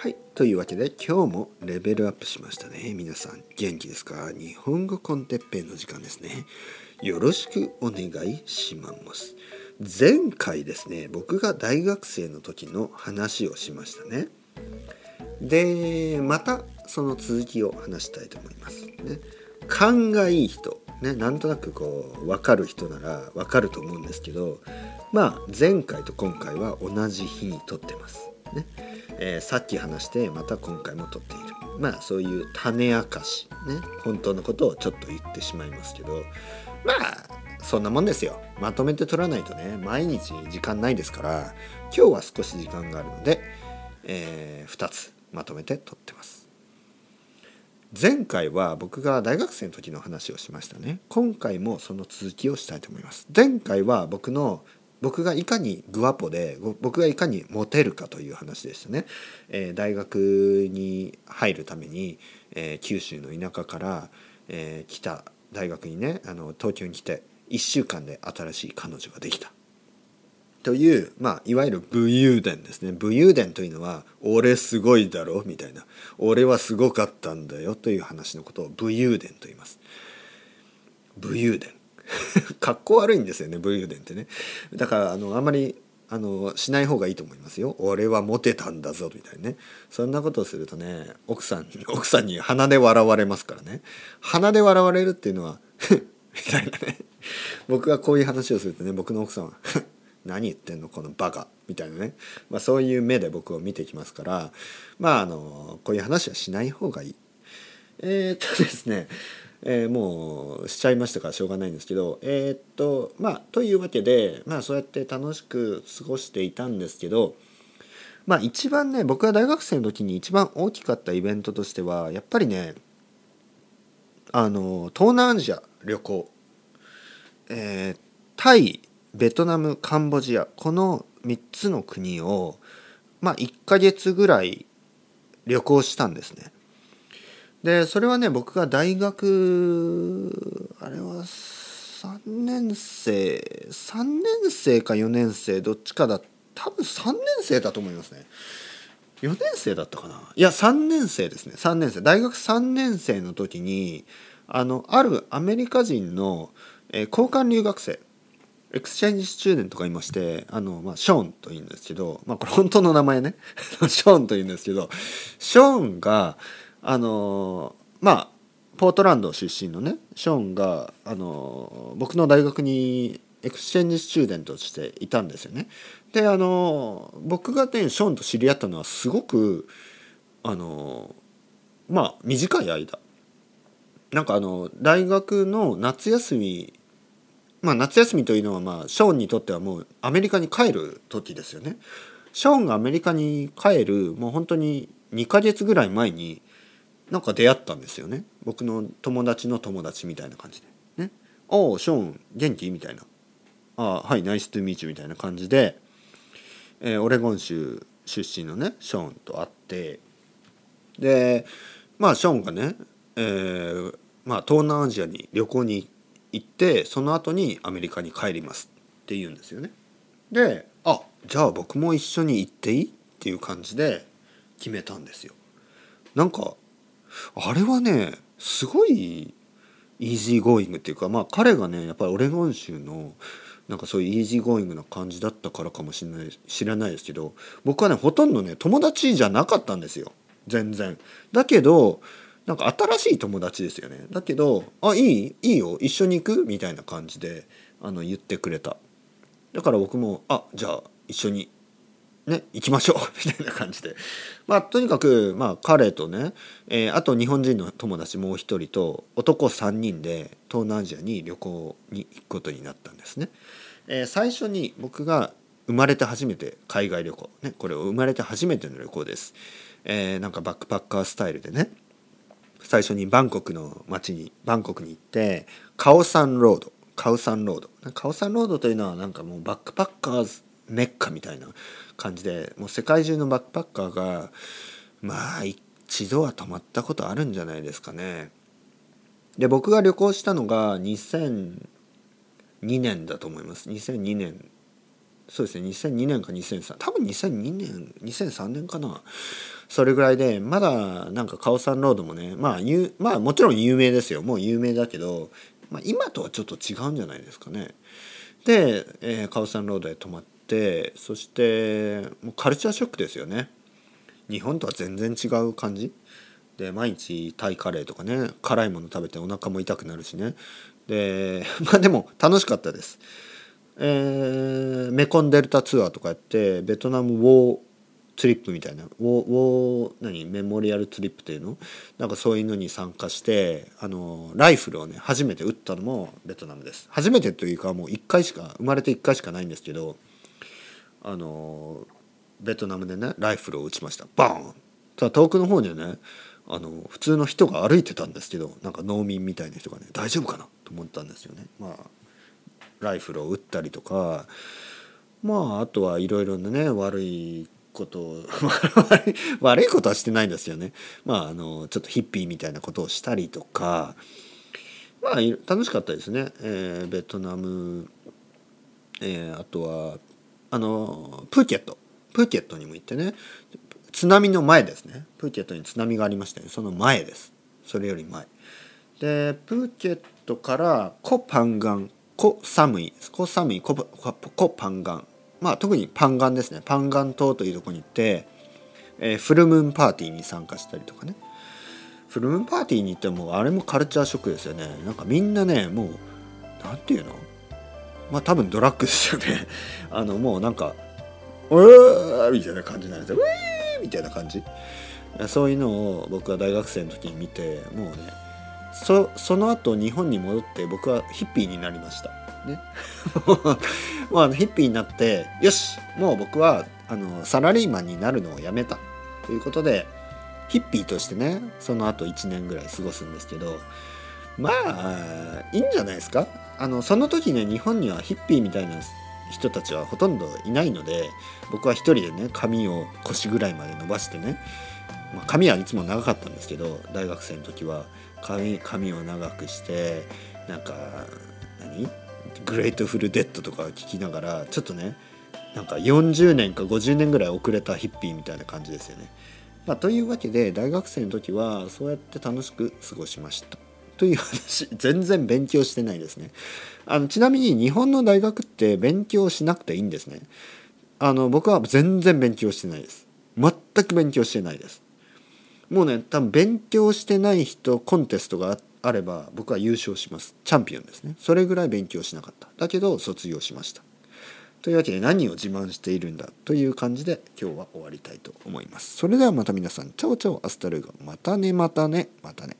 はい。というわけで今日もレベルアップしましたね。皆さん元気ですか？日本語コンテッペイの時間ですね。よろしくお願いします。前回ですね僕が大学生の時の話をしましたね。でまたその続きを話したいと思います。ね勘がいい人ねなんとなくこう分かる人なら分かると思うんですけどまあ前回と今回は同じ日に撮ってます。ね、えー、さっき話してまた今回も撮っている。まあそういう種明かしね本当のことをちょっと言ってしまいますけどまあそんなもんですよ。まとめて撮らないとね毎日時間ないですから今日は少し時間があるので、えー、2つまとめて撮ってます。前回は僕が大学生の時の話をしましたね。今回もその続きをしたいと思います。前回は僕の僕がいかにグワポで僕がいかにモテるかという話でしたね、えー、大学に入るために、えー、九州の田舎から、えー、来た大学にねあの東京に来て1週間で新しい彼女ができた。という、まあ、いわゆる武勇伝ですね。武勇伝というのは「俺すごいだろ」みたいな「俺はすごかったんだよ」という話のことを武勇伝と言います。武勇伝。かっこ悪いんですよね武勇伝ってね。だからあのあんまりあのしない方がいいと思いますよ。俺はモテたんだぞみたいなね。そんなことをするとね奥さん奥さんに鼻で笑われますからね。鼻で笑われるっていうのは みたいなね。僕がこういう話をするとね僕の奥さんは 何言ってんのこのバカ。みたいなね、まあ、そういう目で僕を見てきますからまああのこういう話はしない方がいい。えー、っとですねえー、もうしちゃいましたからしょうがないんですけどえー、っとまあというわけでまあそうやって楽しく過ごしていたんですけどまあ一番ね僕が大学生の時に一番大きかったイベントとしてはやっぱりねあの東南アジア旅行、えー、タイベトナムカンボジアこの3つの国をまあ1ヶ月ぐらい旅行したんですね。でそれはね僕が大学あれは3年生3年生か4年生どっちかだ多分3年生だと思いますね。4年生だったかな？いや3年生ですね。3年生。大学3年生の時にあのあるアメリカ人の、えー、交換留学生exchange student がいましてあの、まあ、ショーンというんですけど、まあ、これ本当の名前ね。ショーンというんですけどショーンがあのまあポートランド出身のねショーンがあの僕の大学に exchange student としていたんですよね。であの僕がねショーンと知り合ったのはすごくあのまあ短い間なんかあの大学の夏休みまあ夏休みというのはまあショーンにとってはもうアメリカに帰る時ですよね。ショーンがアメリカに帰るもう本当に2ヶ月ぐらい前になんか出会ったんですよね。僕の友達の友達みたいな感じで。ね「おおショーン元気?」みたいな「ああはいナイストゥミーチュ」みたいな感じで、えー、オレゴン州出身のねショーンと会って。でまあショーンがね、えーまあ、東南アジアに旅行に行ってその後にアメリカに帰りますって言うんですよね。であじゃあ僕も一緒に行っていい？っていう感じで決めたんですよ。なんかあれはねすごい easygoing っていうかまあ彼がねやっぱりオレゴン州のなんかそういう easygoing な感じだったからかもしれない知らないですけど僕はねほとんどね友達じゃなかったんですよ全然。だけどなんか新しい友達ですよね。だけど「あいい？いいよ一緒に行く?」みたいな感じであの言ってくれた。だから僕も「あじゃあ一緒にね、行きましょう。みたいな感じで。まあ、とにかく、まあ、彼とね、えー、あと日本人の友達もう一人と男3人で東南アジアに旅行に行くことになったんですね。えー、最初に僕が生まれて初めて海外旅行。ねこれを生まれて初めての旅行です、えー、なんかバックパッカースタイルでね最初にバンコクの街にバンコクに行ってカオサンロード。カオサンロード。カオサンロードというのはなんかもうバックパッカーズメッカみたいな感じでもう世界中のバックパッカーがまあ一度は泊まったことあるんじゃないですかね。で僕が旅行したのが2002年だと思います。2002年。そうですね。2002年か2003多分2002年2003年かな。それぐらいでまだなんかカオサンロードもねまあまあもちろん有名ですよ。もう有名だけど、まあ、今とはちょっと違うんじゃないですかね。で、えー、カオサンロードへ泊まってそしてもうカルチャーショックですよね。日本とは全然違う感じ。で毎日タイカレーとかね辛いもの食べてお腹も痛くなるしね。で まあでも楽しかったです。えー、メコンデルタツアーとかやってベトナムウォーツリップみたいな。ウォーウォー何？メモリアルツリップっていうの？なんかそういうのに参加してあのライフルをね初めて撃ったのもベトナムです。初めてというかもう1回しか生まれて1回しかないんですけどあのベトナムでねライフルを撃ちましたバーンた遠くの方にはねあの普通の人が歩いてたんですけどなんか農民みたいな人がね大丈夫かな？と思ったんですよね。まあライフルを撃ったりとかまああとはいろいろなね悪いことを 悪いことはしてないんですよね。まああのちょっとヒッピーみたいなことをしたりとかまあ楽しかったですね。えー、ベトナム、えー、あとはあのプーケット。プーケットにも行ってね。津波の前ですね。プーケットに津波がありましたねその前です。それより前。でプーケットからコパンガン。コサムイコサムイココパンガン。まあ特にパンガンですね。パンガン島というとこに行って、えー、フルムーンパーティーに参加したりとかね。フルムーンパーティーに行ってもあれもカルチャーショックですよね。なんかみんなねもう何て言うの？まあ多分ドラッグですよねあのもうなんか「うー!」みたいな感じなんですよ「ウィー!」みたいな感じそういうのを僕は大学生の時に見てもうねそその後日本に戻って僕はヒッピーになりました。ね、まあヒッピーになってよしもう僕はあのサラリーマンになるのをやめたということでヒッピーとしてねその後1年ぐらい過ごすんですけどまあいいんじゃないですか？あのその時ね日本にはヒッピーみたいな人たちはほとんどいないので僕は一人でね髪を腰ぐらいまで伸ばしてね、まあ、髪はいつも長かったんですけど大学生の時は髪髪を長くしてなんか何？ Grateful Dead とか聞きながらちょっとねなんか40年か50年ぐらい遅れたヒッピーみたいな感じですよね。まあ、というわけで大学生の時はそうやって楽しく過ごしました。という話全然勉強してないですね。あのちなみに日本の大学って勉強しなくていいんですね。あの僕は全然勉強してないです。全く勉強してないです。もうね多分勉強してない人コンテストがあれば僕は優勝します。チャンピオンですね。それぐらい勉強しなかった。だけど卒業しました。というわけで何を自慢しているんだという感じで今日は終わりたいと思います。それではまた皆さん。 Ciao ciao hasta luego。またねまたねまたね。